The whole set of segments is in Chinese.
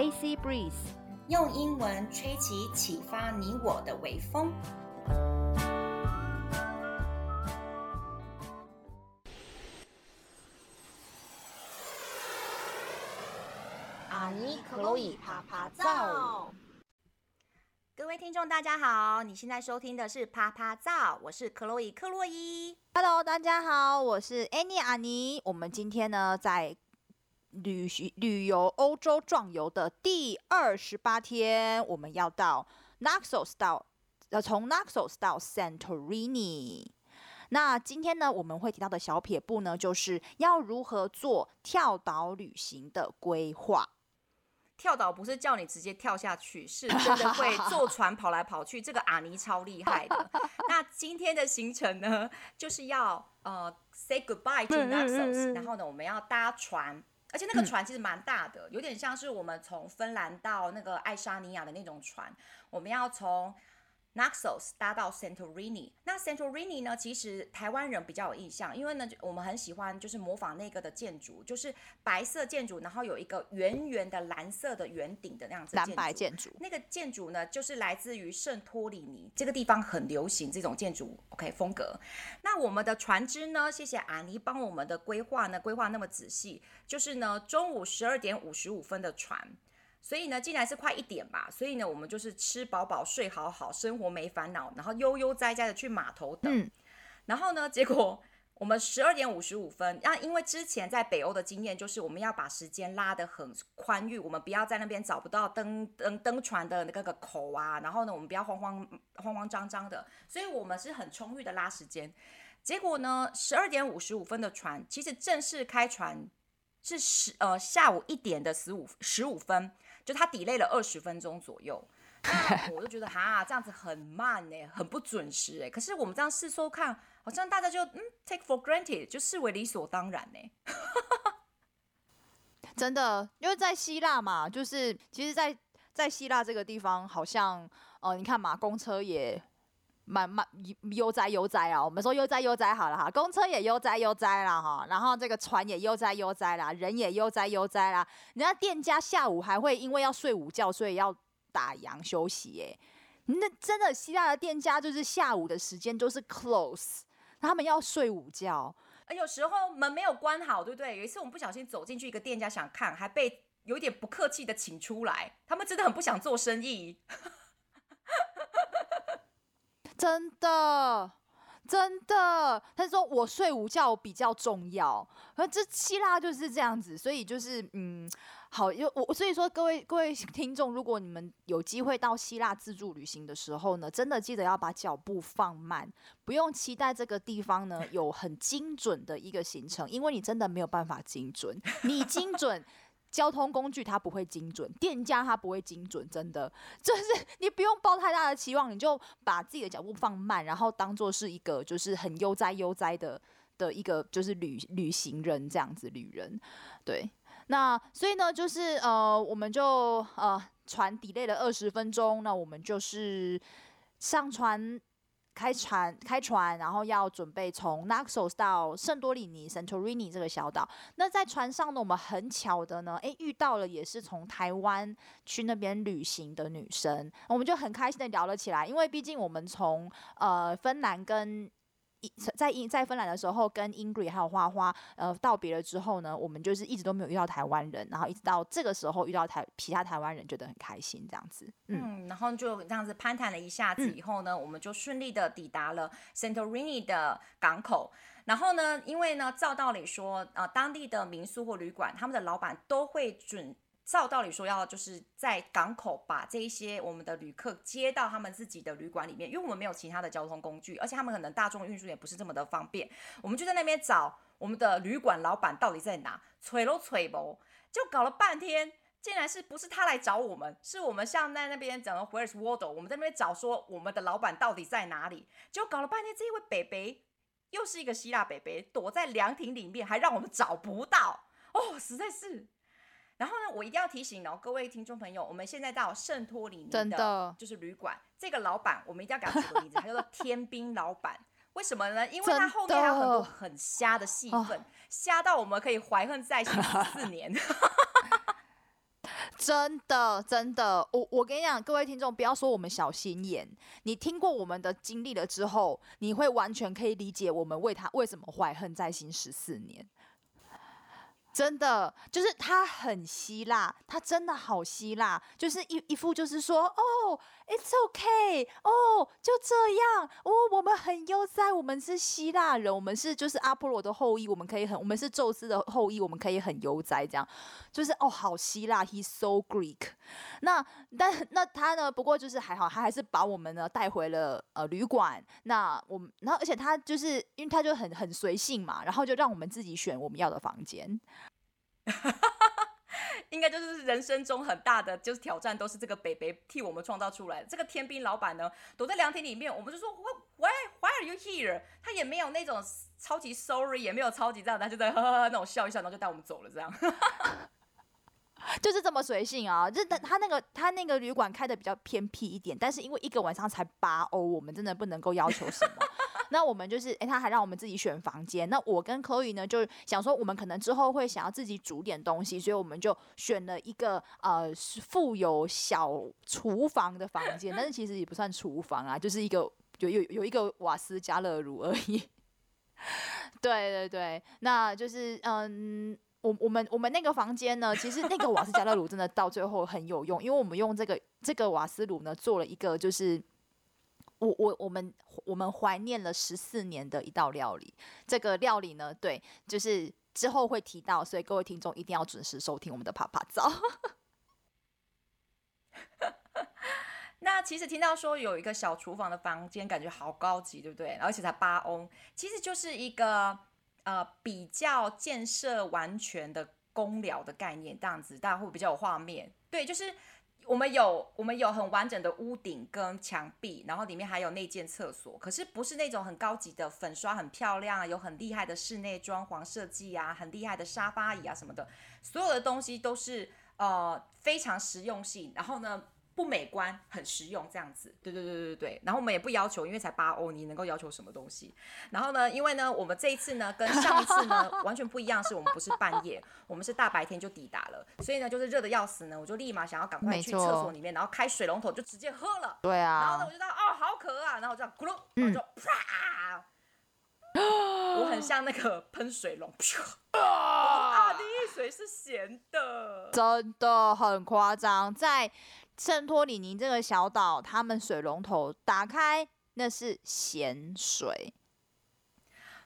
AC Breeze，用英文吹起启发你我的微风。阿尼克洛伊趴趴造，各位听众大家好，你现在收听的是啪啪造，我是克洛伊克洛伊。Hello，大家好，我是 Annie 阿尼。我们今天呢，在旅行旅游欧洲壮游的第二十八天，我们要到 Naxos 到呃，从 Naxos 到 Santorini。那今天呢，我们会提到的小撇步呢，就是要如何做跳岛旅行的规划。跳岛不是叫你直接跳下去，是真的会坐船跑来跑去。这个阿尼超厉害的。那今天的行程呢，就是要呃 say goodbye to Naxos，然后呢，我们要搭船。而且那个船其实蛮大的，有点像是我们从芬兰到那个爱沙尼亚的那种船。我们要从 Naxos 搭到 Santorini，那 Santorini 呢？其实台湾人比较有印象，因为呢，我们很喜欢就是模仿那个的建筑，就是白色建筑，然后有一个圆圆的蓝色的圆顶的那样子。蓝白建筑。那个建筑呢，就是来自于圣托里尼这个地方很流行这种建筑，OK 风格。那我们的船只呢？谢谢阿尼帮我们的规划呢，规划那么仔细，就是呢，中午十二点五十五分的船。所以呢，既然是快一点吧，所以呢，我们就是吃饱饱、睡好好，生活没烦恼，然后悠悠哉哉的去码头等。嗯、然后呢，结果我们十二点五十五分，那因为之前在北欧的经验就是我们要把时间拉得很宽裕，我们不要在那边找不到登登登船的那个口啊，然后呢，我们不要慌慌慌慌张张的，所以我们是很充裕的拉时间。结果呢，十二点五十五分的船，其实正式开船是十呃下午一点的十五十五分。就他 delay 了二十分钟左右，我就觉得哈，这样子很慢呢，很不准时哎。可是我们这样试收看，好像大家就嗯 take for granted，就视为理所当然呢。真的，因为在希腊嘛，就是其实在，在在希腊这个地方，好像哦，你看嘛，公车也。蛮蛮悠哉悠哉啊！我们说悠哉悠哉好了哈，公车也悠哉悠哉了哈，然后这个船也悠哉悠哉啦，人也悠哉悠哉啦。人家店家下午还会因为要睡午觉，所以要打烊休息耶。那真的希腊的店家就是下午的时间都是 close，他们要睡午觉。而有时候门没有关好，对不对？有一次我们不小心走进去一个店家想看，还被有点不客气的请出来。他们真的很不想做生意。真的，真的，他说我睡午觉比较重要，而这希腊就是这样子，所以就是嗯，好，因我所以说各位各位听众，如果你们有机会到希腊自助旅行的时候呢，真的记得要把脚步放慢，不用期待这个地方呢有很精准的一个行程，因为你真的没有办法精准，你精准。交通工具它不会精准，店家它不会精准，真的 就是你不用抱太大的期望，你就把自己的脚步放慢，然后当做是一个就是很悠哉悠哉的的一个就是旅旅行人这样子旅人，对，那所以呢就是呃我们就呃船 delay 了二十分钟，那我们就是上船。开船，开船，然后要准备从 Naxos 到圣多里尼 （Santorini） 这个小岛。那在船上呢，我们很巧的呢，诶，遇到了也是从台湾去那边旅行的女生，我们就很开心的聊了起来。因为毕竟我们从呃芬兰跟在英在芬兰的时候，跟 Ingrid 还有花花呃道别了之后呢，我们就是一直都没有遇到台湾人，然后一直到这个时候遇到台其他台湾人，觉得很开心这样子。嗯，嗯，然后就这样子攀谈了一下子以后呢，嗯、我们就顺利的抵达了 Santorini 的港口。然后呢，因为呢，照道理说，呃，当地的民宿或旅馆，他们的老板都会准。照道理说，要就是在港口把这一些我们的旅客接到他们自己的旅馆里面，因为我们没有其他的交通工具，而且他们可能大众运输也不是这么的方便。我们就在那边找我们的旅馆老板到底在哪，催都催不，就搞了半天，竟然是不是他来找我们，是我们像在那边讲的 Where's Waldo，我们在那边找说我们的老板到底在哪里，就搞了半天，这一位北北又是一个希腊北北，躲在凉亭里面，还让我们找不到哦，实在是。然后呢，我一定要提醒哦，各位听众朋友，我们现在到圣托里尼的，就是旅馆。这个老板，我们一定要给他取个名字，他叫做天兵老板。为什么呢？因为他后面还有很多很瞎的戏份，瞎到我们可以怀恨在心四年。真的，真的，我我跟你讲，各位听众，不要说我们小心眼，你听过我们的经历了之后，你会完全可以理解我们为他为什么怀恨在心十四年。真的，就是他很希腊，他真的好希腊，就是一一副就是说，哦，it's okay，哦，就这样，哦，我们很悠哉，我们是希腊人，我们是就是阿波罗的后裔，我们可以很，我们是宙斯的后裔，我们可以很悠哉，这样，就是哦，好希腊，he's so Greek。那但那他呢？不过就是还好，他还是把我们呢带回了呃旅馆。那我们，然后而且他就是因为他就很很随性嘛，然后就让我们自己选我们要的房间。应该就是人生中很大的就是挑战，都是这个北北替我们创造出来的。这个天兵老板呢，躲在凉亭里面，我们就说 Why Why are you here？他也没有那种超级 sorry，也没有超级这样，他就在呵呵呵那种笑一笑，然后就带我们走了，这样。就是这么随性啊！就他他那个他那个旅馆开的比较偏僻一点，但是因为一个晚上才八欧，我们真的不能够要求什么。那我们就是，哎、他还让我们自己选房间。那我跟科宇呢，就想说，我们可能之后会想要自己煮点东西，所以我们就选了一个呃附有小厨房的房间，但是其实也不算厨房啊，就是一个有有有一个瓦斯加热炉而已。对对对，那就是嗯，我我们我们那个房间呢，其实那个瓦斯加热炉真的到最后很有用，因为我们用这个这个瓦斯炉呢做了一个就是。我我我们我们怀念了十四年的一道料理，这个料理呢，对，就是之后会提到，所以各位听众一定要准时收听我们的趴趴造。那其实听到说有一个小厨房的房间，感觉好高级，对不对？而且才八欧，其实就是一个呃比较建设完全的公寮的概念，这样子大家会比较有画面。对，就是。我们有我们有很完整的屋顶跟墙壁，然后里面还有内间厕所，可是不是那种很高级的粉刷很漂亮啊，有很厉害的室内装潢设计啊，很厉害的沙发椅啊什么的，所有的东西都是呃非常实用性，然后呢，不美观，很实用，这样子，对对对对对。然后我们也不要求，因为才八欧，你能够要求什么东西？然后呢，因为呢，我们这一次呢，跟上一次呢 完全不一样，是我们不是半夜，我们是大白天就抵达了，所以呢，就是热的要死呢，我就立马想要赶快去厕所里面，然后开水龙头就直接喝了。对啊。然后呢，我就知道哦，好渴啊，然后我就咕噜，然后就啪，我很像那个喷水龙，啊，第一水是咸的，真的很夸张，在。圣托里尼这个小岛，他们水龙头打开，那是咸水。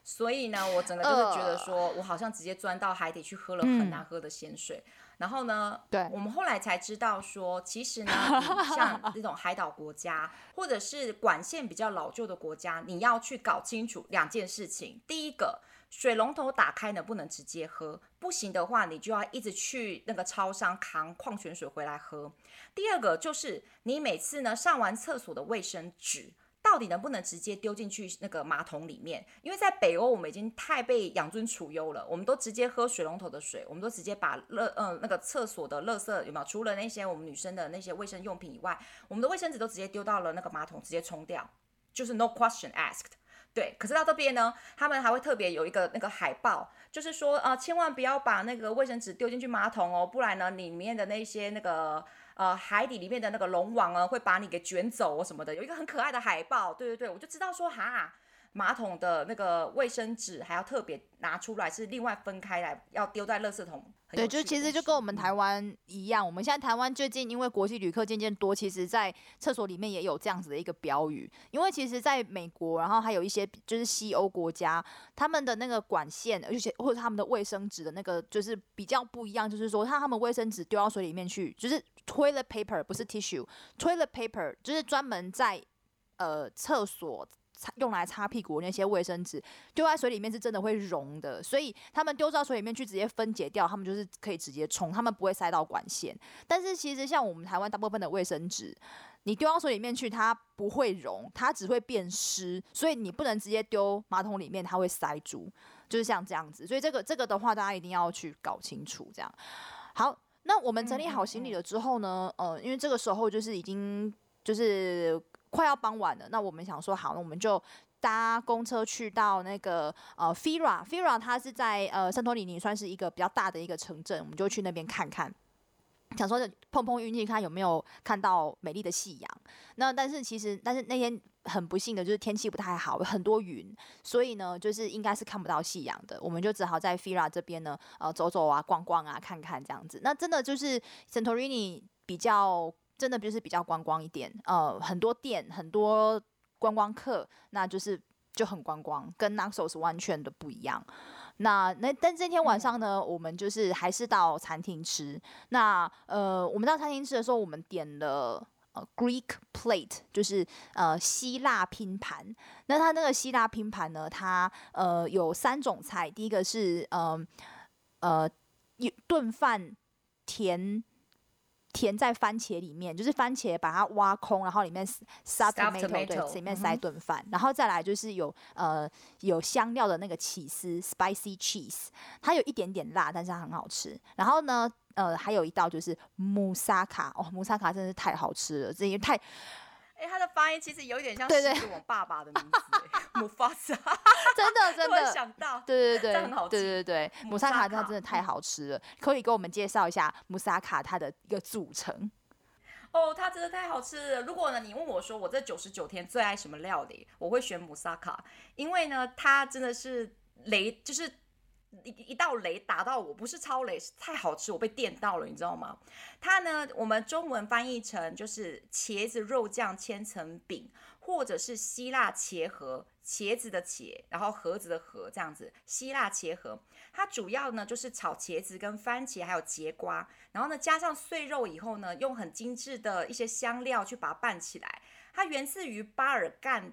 所以呢，我整个就是觉得说，我好像直接钻到海底去喝了很难喝的咸水。嗯、然后呢，对，我们后来才知道说，其实呢，像这种海岛国家，或者是管线比较老旧的国家，你要去搞清楚两件事情。第一个。水龙头打开呢，不能直接喝，不行的话，你就要一直去那个超商扛矿泉水回来喝。第二个就是你每次呢上完厕所的卫生纸，到底能不能直接丢进去那个马桶里面？因为在北欧，我们已经太被养尊处优了，我们都直接喝水龙头的水，我们都直接把垃嗯那个厕所的垃圾有没有？除了那些我们女生的那些卫生用品以外，我们的卫生纸都直接丢到了那个马桶，直接冲掉，就是 no question asked。对，可是到这边呢，他们还会特别有一个那个海报，就是说啊、呃，千万不要把那个卫生纸丢进去马桶哦，不然呢，里面的那些那个呃海底里面的那个龙王啊，会把你给卷走哦什么的，有一个很可爱的海报。对对对，我就知道说哈，马桶的那个卫生纸还要特别拿出来，是另外分开来，要丢在垃圾桶。对，就其实就跟我们台湾一样，我们现在台湾最近因为国际旅客渐渐多，其实在厕所里面也有这样子的一个标语。因为其实在美国，然后还有一些就是西欧国家，他们的那个管线，而且或者他们的卫生纸的那个就是比较不一样，就是说他他们卫生纸丢到水里面去，就是 toilet paper 不是 tissue，toilet paper 就是专门在呃厕所。用来擦屁股那些卫生纸丢在水里面是真的会溶的，所以他们丢到水里面去直接分解掉，他们就是可以直接冲，他们不会塞到管线。但是其实像我们台湾大部分的卫生纸，你丢到水里面去，它不会溶，它只会变湿，所以你不能直接丢马桶里面，它会塞住，就是像这样子。所以这个这个的话，大家一定要去搞清楚。这样好，那我们整理好行李了之后呢，呃，因为这个时候就是已经就是。快要傍晚了，那我们想说好，那我们就搭公车去到那个呃 Fira Fira 它是在呃圣托里尼算是一个比较大的一个城镇，我们就去那边看看。想说碰碰运气，看有没有看到美丽的夕阳。那但是其实，但是那天很不幸的就是天气不太好，有很多云，所以呢，就是应该是看不到夕阳的。我们就只好在 Fira 这边呢，呃，走走啊，逛逛啊，看看这样子。那真的就是圣托里尼比较，真的就是比较观光一点，呃，很多店，很多观光客，那就是就很观光，跟 Naxos 完全的不一样。那那但这天晚上呢，嗯、我们就是还是到餐厅吃。那呃，我们到餐厅吃的时候，我们点了呃 Greek plate，就是呃希腊拼盘。那它那个希腊拼盘呢，它呃有三种菜，第一个是呃呃炖饭甜。填在番茄里面，就是番茄把它挖空，然后里面塞 tomato，对，里面塞顿饭，然后再来就是有呃有香料的那个起司 spicy cheese，它有一点点辣，但是它很好吃。然后呢，呃，还有一道就是 moussaka，哦，moussaka 真的是太好吃了，这也太。哎，他的发音其实有点像是我爸爸的名字，姆法萨，真的 真的想到，对对对，很好吃对对对，姆萨卡它真的太好吃了，可以给我们介绍一下姆萨卡它的一个组成。哦，它真的太好吃了。如果呢，你问我说我这九十九天最爱什么料理，我会选姆萨卡，因为呢，它真的是雷，就是。一一道雷打到我，不是超雷，是太好吃，我被电到了，你知道吗？它呢，我们中文翻译成就是茄子肉酱千层饼，或者是希腊茄盒，茄子的茄，然后盒子的盒，这样子，希腊茄盒。它主要呢就是炒茄子跟番茄还有节瓜，然后呢加上碎肉以后呢，用很精致的一些香料去把它拌起来。它源自于巴尔干。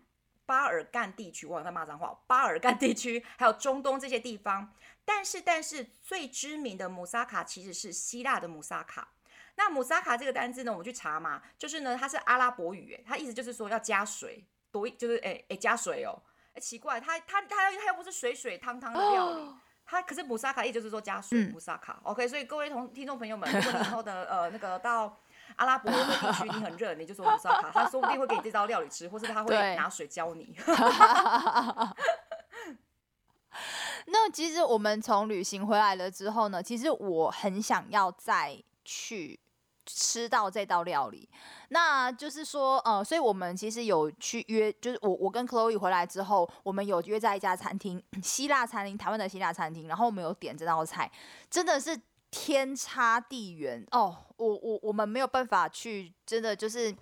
巴尔干地区，我在骂脏话。巴尔干地区 还有中东这些地方，但是但是最知名的姆萨卡其实是希腊的姆萨卡。那姆萨卡这个单字呢，我们去查嘛，就是呢它是阿拉伯语，哎，它意思就是说要加水，多就是哎哎加水哦，哎奇怪，它它它它又不是水水汤汤的料理，它可是姆萨卡意思就是说加水，姆萨卡。OK，所以各位同听众朋友们，如果你以后的呃那个到。阿拉伯的地区你很热，你就说姆萨卡，他说不定会给你这道料理吃，或是他会拿水教你。那其实我们从旅行回来了之后呢，其实我很想要再去吃到这道料理。那就是说，呃，所以我们其实有去约，就是我我跟 Chloe 回来之后，我们有约在一家餐厅，希腊餐厅，台湾的希腊餐厅，然后我们有点这道菜，真的是。天差地远哦，我我我们没有办法去，真的就是，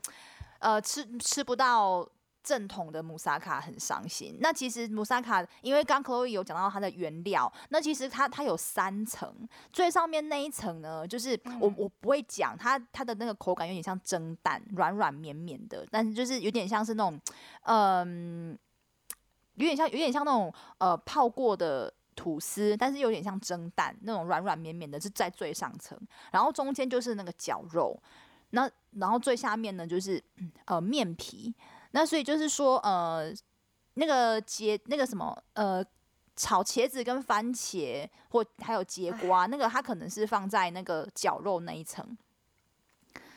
呃，吃吃不到正统的姆萨卡，很伤心。那其实姆萨卡，因为刚 Chloe 有讲到它的原料，那其实它它有三层，最上面那一层呢，就是我我不会讲它它的那个口感有点像蒸蛋，软软绵绵的，但是就是有点像是那种，嗯、呃，有点像有点像那种呃泡过的。吐司，但是有点像蒸蛋那种软软绵绵的，是在最上层，然后中间就是那个绞肉，那然后最下面呢就是呃面皮，那所以就是说呃那个茄那个什么呃炒茄子跟番茄或还有节瓜，那个它可能是放在那个绞肉那一层，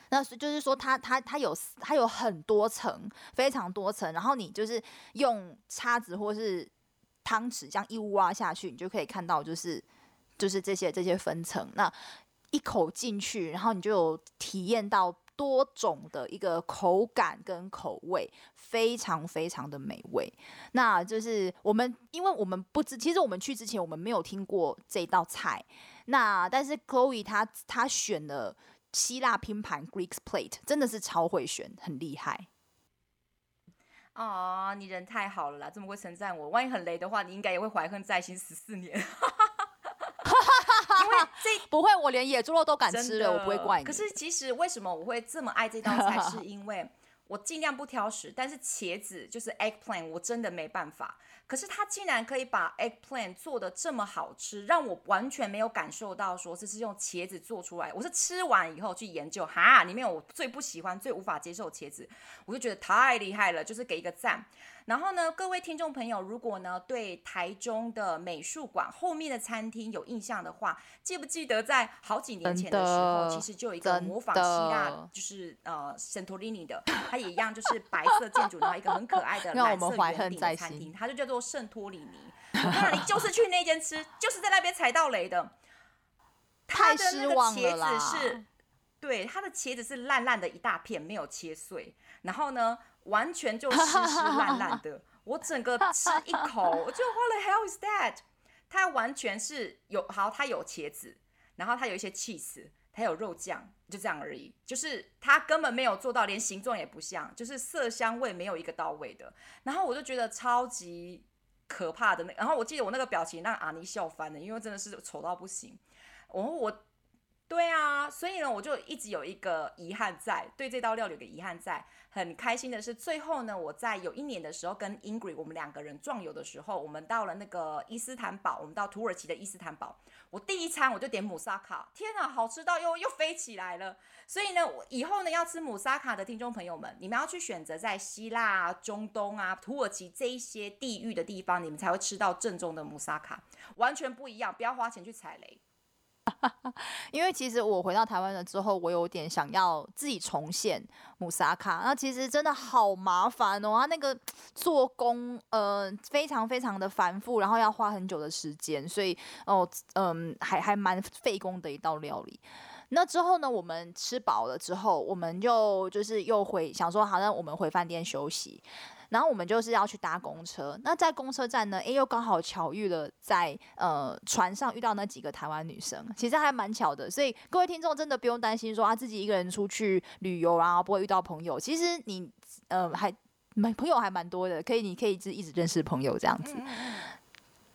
那就是说它它它有它有很多层，非常多层，然后你就是用叉子或是。汤匙这样一挖下去，你就可以看到，就是就是这些这些分层。那一口进去，然后你就有体验到多种的一个口感跟口味，非常非常的美味。那就是我们，因为我们不知，其实我们去之前我们没有听过这道菜。那但是 Chloe 她她选了希腊拼盘 Greek Plate，真的是超会选，很厉害。啊，你人太好了啦，这么会称赞我。万一很雷的话，你应该也会怀恨在心十四年。因为这 不会，我连野猪肉都敢吃了，我不会怪你。可是其实为什么我会这么爱这道菜，是因为我尽量不挑食，但是茄子就是 eggplant，我真的没办法。可是他竟然可以把 eggplant 做的这么好吃，让我完全没有感受到说这是用茄子做出来。我是吃完以后去研究，哈，里面我最不喜欢、最无法接受的茄子，我就觉得太厉害了，就是给一个赞。然后呢，各位听众朋友，如果呢对台中的美术馆后面的餐厅有印象的话，记不记得在好几年前的时候，其实就有一个模仿希腊，就是呃圣托里尼的，它也一样，就是白色建筑，然后一个很可爱的 蓝色圆顶的餐厅，它就叫做圣托里尼。那你就是去那间吃，就是在那边踩到雷的。太失望了啦！它的那个茄子是对，他的茄子是烂烂的一大片，没有切碎，然后呢，完全就湿湿烂烂的。我整个吃一口，我就 What the hell is that？它完全是有好，它有茄子，然后它有一些 cheese，它有肉酱，就这样而已。就是它根本没有做到，连形状也不像，就是色香味没有一个到位的。然后我就觉得超级可怕的那，然后我记得我那个表情让阿尼笑翻了，因为真的是丑到不行。然后我。对啊，所以呢，我就一直有一个遗憾在，对这道料理有个遗憾在。很开心的是，最后呢，我在有一年的时候跟 Ingrid 我们两个人壮游的时候，我们到了那个伊斯坦堡，我们到土耳其的伊斯坦堡。我第一餐我就点姆萨卡，天啊，好吃到又又飞起来了。所以呢，我以后呢要吃姆萨卡的听众朋友们，你们要去选择在希腊啊、中东啊、土耳其这一些地域的地方，你们才会吃到正宗的姆萨卡，完全不一样，不要花钱去踩雷。因为其实我回到台湾了之后，我有点想要自己重现姆萨卡，那其实真的好麻烦哦，它那个做工呃非常非常的繁复，然后要花很久的时间，所以哦嗯、还还蛮费工的一道料理。那之后呢，我们吃饱了之后，我们就就是又回想说，好像我们回饭店休息。然后我们就是要去搭公车，那在公车站呢，哎，又刚好巧遇了在呃船上遇到那几个台湾女生，其实还蛮巧的。所以各位听众真的不用担心说啊自己一个人出去旅游啊不会遇到朋友，其实你呃还蛮朋友还蛮多的，可以你可以一直一直认识朋友这样子。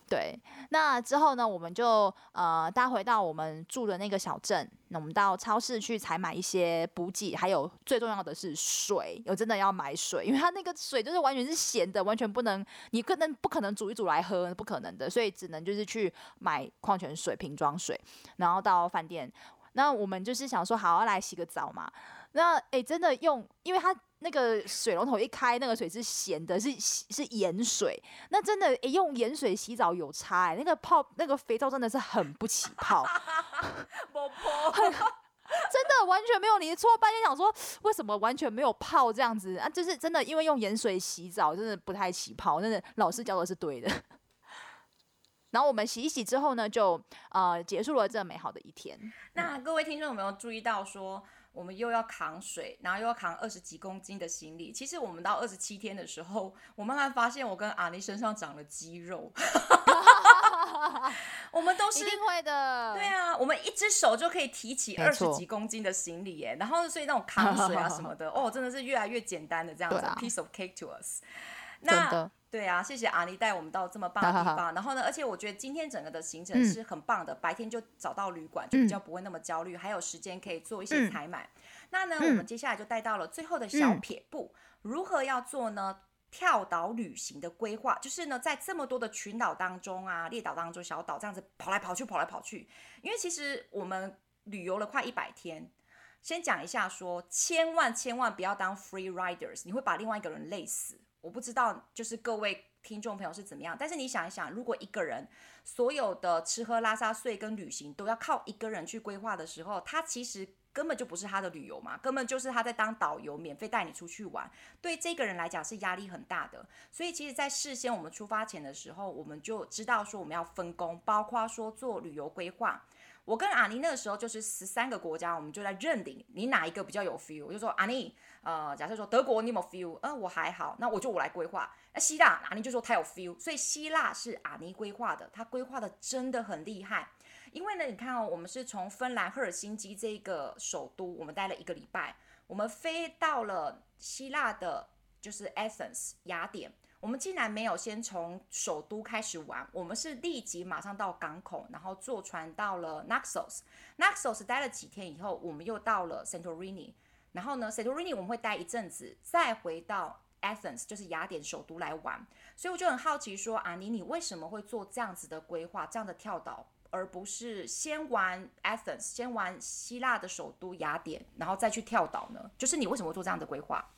对，那之后呢，我们就呃搭回到我们住的那个小镇。那我们到超市去采买一些补给，还有最重要的是水。我真的要买水，因为它那个水就是完全是咸的，完全不能，你可能不可能煮一煮来喝，不可能的。所以只能就是去买矿泉水瓶装水，然后到饭店。那我们就是想说，好，要来洗个澡嘛。那诶、真的用，因为它。那个水龙头一开，那个水是咸的，是是盐水。那真的，欸，用盐水洗澡有差哎、欸。那个泡，那个肥皂真的是很不起泡，真的完全没有。你搓半天想说，为什么完全没有泡这样子啊？就是真的，因为用盐水洗澡真的不太起泡。真的，老师教的是对的。然后我们洗一洗之后呢，就呃结束了这美好的一天。那各位听众有没有注意到说？我们又要扛水，然后又要扛二十几公斤的行李。其实我们到二十七天的时候，我慢慢发现我跟阿尼身上长了肌肉。我们都是一定会的。对啊，我们一只手就可以提起二十几公斤的行李耶。然后所以那种扛水啊什么的，哦，真的是越来越简单的这样子。啊、piece of cake to us。那。对啊，谢谢阿妮带我们到这么棒的地方。然后呢，而且我觉得今天整个的行程是很棒的，嗯、白天就找到旅馆，就比较不会那么焦虑，嗯、还有时间可以做一些采买。嗯、那呢，我们接下来就带到了最后的小撇步，嗯、如何要做呢？跳岛旅行的规划，就是呢，在这么多的群岛当中啊，列岛当中，小岛这样子跑来跑去，跑来跑去。因为其实我们旅游了快一百天，先讲一下说，千万千万不要当 free riders，你会把另外一个人累死。我不知道，就是各位听众朋友是怎么样，但是你想一想，如果一个人所有的吃喝拉撒睡跟旅行都要靠一个人去规划的时候，他其实根本就不是他的旅游嘛，根本就是他在当导游，免费带你出去玩，对这个人来讲是压力很大的。所以其实，在事先我们出发前的时候，我们就知道说我们要分工，包括说做旅游规划。我跟阿尼那个时候就是十三个国家，我们就在认定你哪一个比较有 feel，我就说阿尼，呃，假设说德国你有没有 feel？嗯，我还好，那我就我来规划。那希腊，阿尼就说他有 feel，所以希腊是阿尼规划的，他规划的真的很厉害。因为呢，你看哦，我们是从芬兰赫尔辛基这个首都，我们待了一个礼拜，我们飞到了希腊的，就是 Athens 雅典。我们竟然没有先从首都开始玩，我们是立即马上到港口，然后坐船到了 Naxos。Naxos 待了几天以后，我们又到了 Santorini。然后呢，Santorini 我们会待一阵子，再回到 Athens，就是雅典首都来玩。所以我就很好奇说，阿尼，你为什么会做这样子的规划，这样的跳岛，而不是先玩 Athens，先玩希腊的首都雅典，然后再去跳岛呢？就是你为什么会做这样的规划？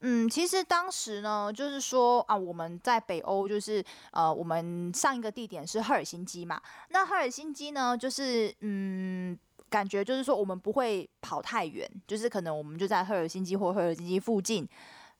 嗯，其实当时呢，就是说啊，我们在北欧，就是呃，我们上一个地点是赫尔辛基嘛。那赫尔辛基呢，就是嗯，感觉就是说我们不会跑太远，就是可能我们就在赫尔辛基或赫尔辛基附近。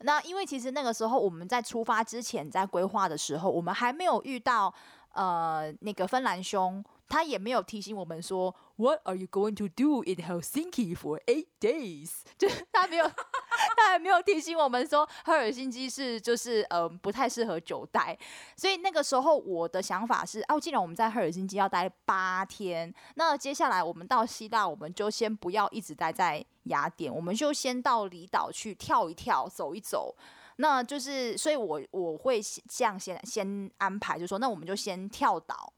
那因为其实那个时候我们在出发之前，在规划的时候，我们还没有遇到呃那个芬兰兄。他也没有提醒我们说，What are you going to do in Helsinki for eight days？就是他没有，他还没有提醒我们说，赫尔辛基是就是呃不太适合久待。所以那个时候我的想法是，哦，既然我们在赫尔辛基要待八天，那接下来我们到希腊，我们就先不要一直待在雅典，我们就先到离岛去跳一跳，走一走。那就是，所以我我会这样先先安排，就说，那我们就先跳岛，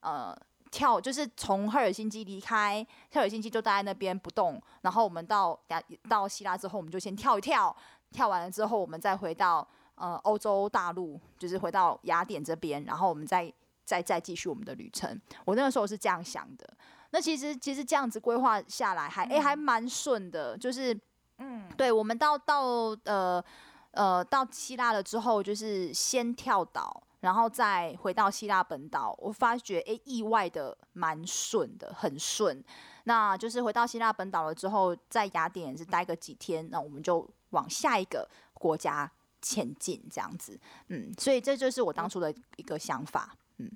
呃。跳就是从赫尔辛基离开，赫尔辛基就待在那边不动，然后我们到雅到希腊之后，我们就先跳一跳，跳完了之后，我们再回到呃欧洲大陆，就是回到雅典这边，然后我们再再再继续我们的旅程。我那个时候是这样想的。那其实其实这样子规划下来还，还、嗯、诶还蛮顺的，就是嗯，对我们到到呃呃到希腊了之后，就是先跳岛。然后再回到希腊本岛，我发觉诶，意外的蛮顺的，很顺。那就是回到希腊本岛了之后，在雅典也是待个几天，那我们就往下一个国家前进，这样子。嗯，所以这就是我当初的一个想法。嗯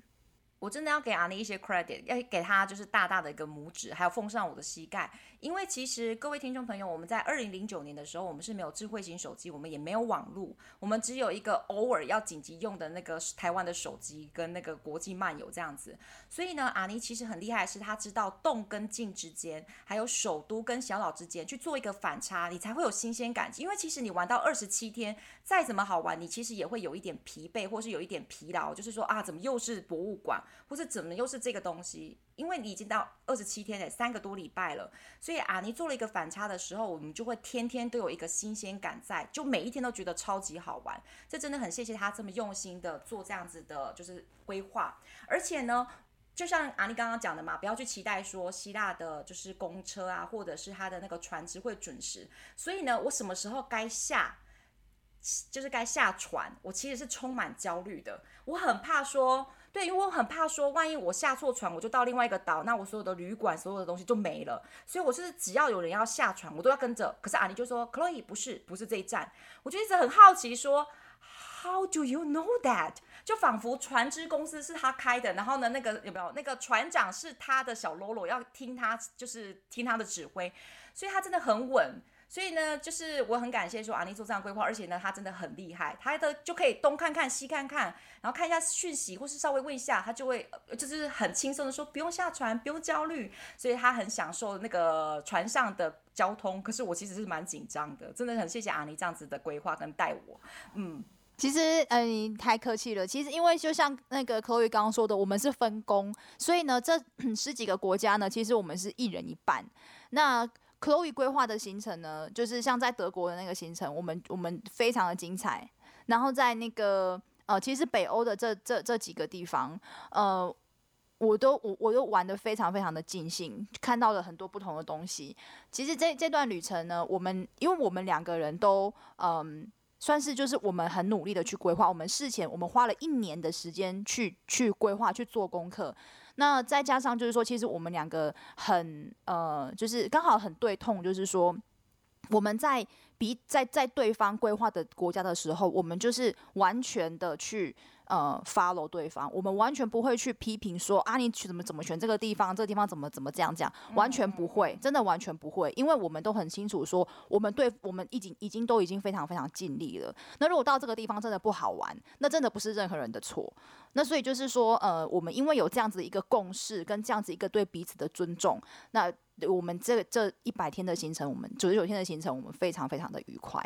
我真的要给阿尼一些 credit，要给他就是大大的一个拇指，还有奉上我的膝盖。因为其实各位听众朋友，我们在二零零九年的时候，我们是没有智慧型手机，我们也没有网络，我们只有一个偶尔要紧急用的那个台湾的手机跟那个国际漫游这样子。所以呢，阿尼其实很厉害是，他知道动跟静之间，还有首都跟小岛之间去做一个反差，你才会有新鲜感。因为其实你玩到二十七天，再怎么好玩，你其实也会有一点疲惫，或是有一点疲劳，就是说啊，怎么又是博物馆？或是怎么又是这个东西？因为你已经到二十七天了，三个多礼拜了，所以阿尼做了一个反差的时候，我们就会天天都有一个新鲜感在，就每一天都觉得超级好玩。这真的很谢谢他这么用心的做这样子的，就是规划。而且呢，就像阿尼刚刚讲的嘛，不要去期待说希腊的就是公车啊，或者是他的那个船只会准时。所以呢，我什么时候该下，就是该下船，我其实是充满焦虑的，我很怕说。对，因为我很怕说，万一我下错船，我就到另外一个岛，那我所有的旅馆、所有的东西就没了。所以我是只要有人要下船，我都要跟着。可是阿尼就说，Chloe 不是，不是这一站。我就一直很好奇说，How do you know that？就仿佛船只公司是他开的，然后呢，那个有没有那个船长是他的小喽啰，要听他就是听他的指挥，所以他真的很稳。所以呢，就是我很感谢说阿妮做这样规划，而且呢，他真的很厉害，他的就可以东看看西看看，然后看一下讯息，或是稍微问一下，他就会就是很轻松的说不用下船，不用焦虑，所以他很享受那个船上的交通。可是我其实是蛮紧张的，真的很谢谢阿妮这样子的规划跟带我。嗯，其实嗯，你太客气了。其实因为就像那个科宇刚刚说的，我们是分工，所以呢，这 十几个国家呢，其实我们是一人一半。那 Chloe 规划的行程呢，就是像在德国的那个行程，我们我们非常的精彩。然后在那个呃，其实北欧的这这这几个地方，呃，我都我我都玩得非常非常的尽兴，看到了很多不同的东西。其实这这段旅程呢，我们因为我们两个人都嗯、算是就是我们很努力的去规划。我们事前我们花了一年的时间去去规划去做功课。那再加上就是说，其实我们两个很呃，就是刚好很对痛，就是说我们在比在在对方规划的国家的时候，我们就是完全的去。呃，follow 对方，我们完全不会去批评说啊，你怎么怎么选这个地方，这个地方怎么怎么这样讲，完全不会，真的完全不会，因为我们都很清楚说，我们对我们已经已经都已经非常非常尽力了。那如果到这个地方真的不好玩，那真的不是任何人的错。那所以就是说，呃，我们因为有这样子一个共识，跟这样子一个对彼此的尊重，那我们这这一百天的行程，我们九十九天的行程，我们非常非常的愉快。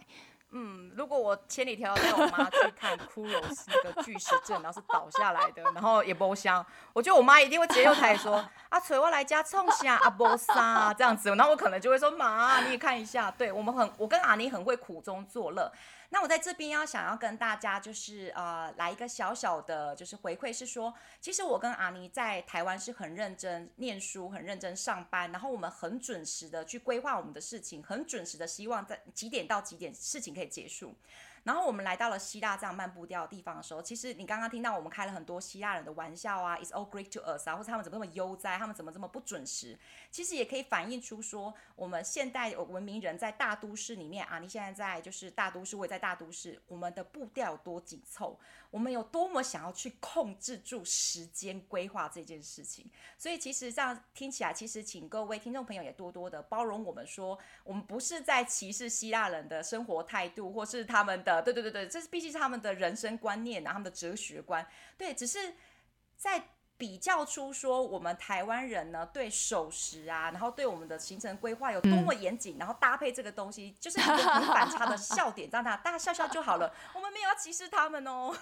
嗯，如果我千里迢迢带我妈去看骷髅是那个巨石阵，然后是倒下来的，然后也不香，我觉得我妈一定会直接又开始说啊，催我来家冲下阿波沙这样子，然后我可能就会说妈，你也看一下，对我们很，我跟阿尼很会苦中作乐。那我在这边要想要跟大家就是呃来一个小小的就是回馈，是说其实我跟阿尼在台湾是很认真念书，很认真上班，然后我们很准时的去规划我们的事情，很准时的希望在几点到几点事情可以结束。然后我们来到了希腊这样慢步调的地方的时候，其实你刚刚听到我们开了很多希腊人的玩笑啊，It's all Greek to us 啊，或者他们怎么那么悠哉，他们怎么这么不准时，其实也可以反映出说我们现代文明人在大都市里面啊，你现在在就是大都市，我也在大都市，我们的步调有多紧凑，我们有多么想要去控制住时间规划这件事情。所以其实这样听起来，其实请各位听众朋友也多多的包容我们说，我们不是在歧视希腊人的生活态度，或是他们的。对对对对，这是毕竟是他们的人生观念啊，他们的哲学观。对，只是在比较出说我们台湾人呢，对守时啊，然后对我们的行程规划有多么严谨，嗯、然后搭配这个东西，就是一个很反差的笑点，让大家笑笑就好了。我们没有要歧视他们哦。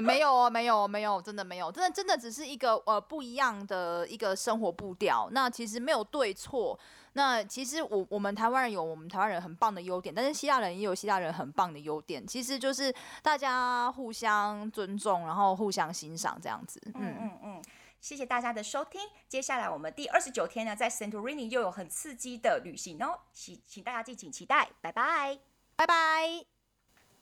没有哦，没有，没有，真的没有，真的真的只是一个呃不一样的一个生活步调。那其实没有对错。那其实我我们台湾人有我们台湾人很棒的优点，但是希腊人也有希腊人很棒的优点。其实就是大家互相尊重，然后互相欣赏这样子。嗯嗯嗯，谢谢大家的收听。接下来我们第二十九天呢，在 Santorini 又有很刺激的旅行哦，请请大家敬请期待。拜拜，拜拜。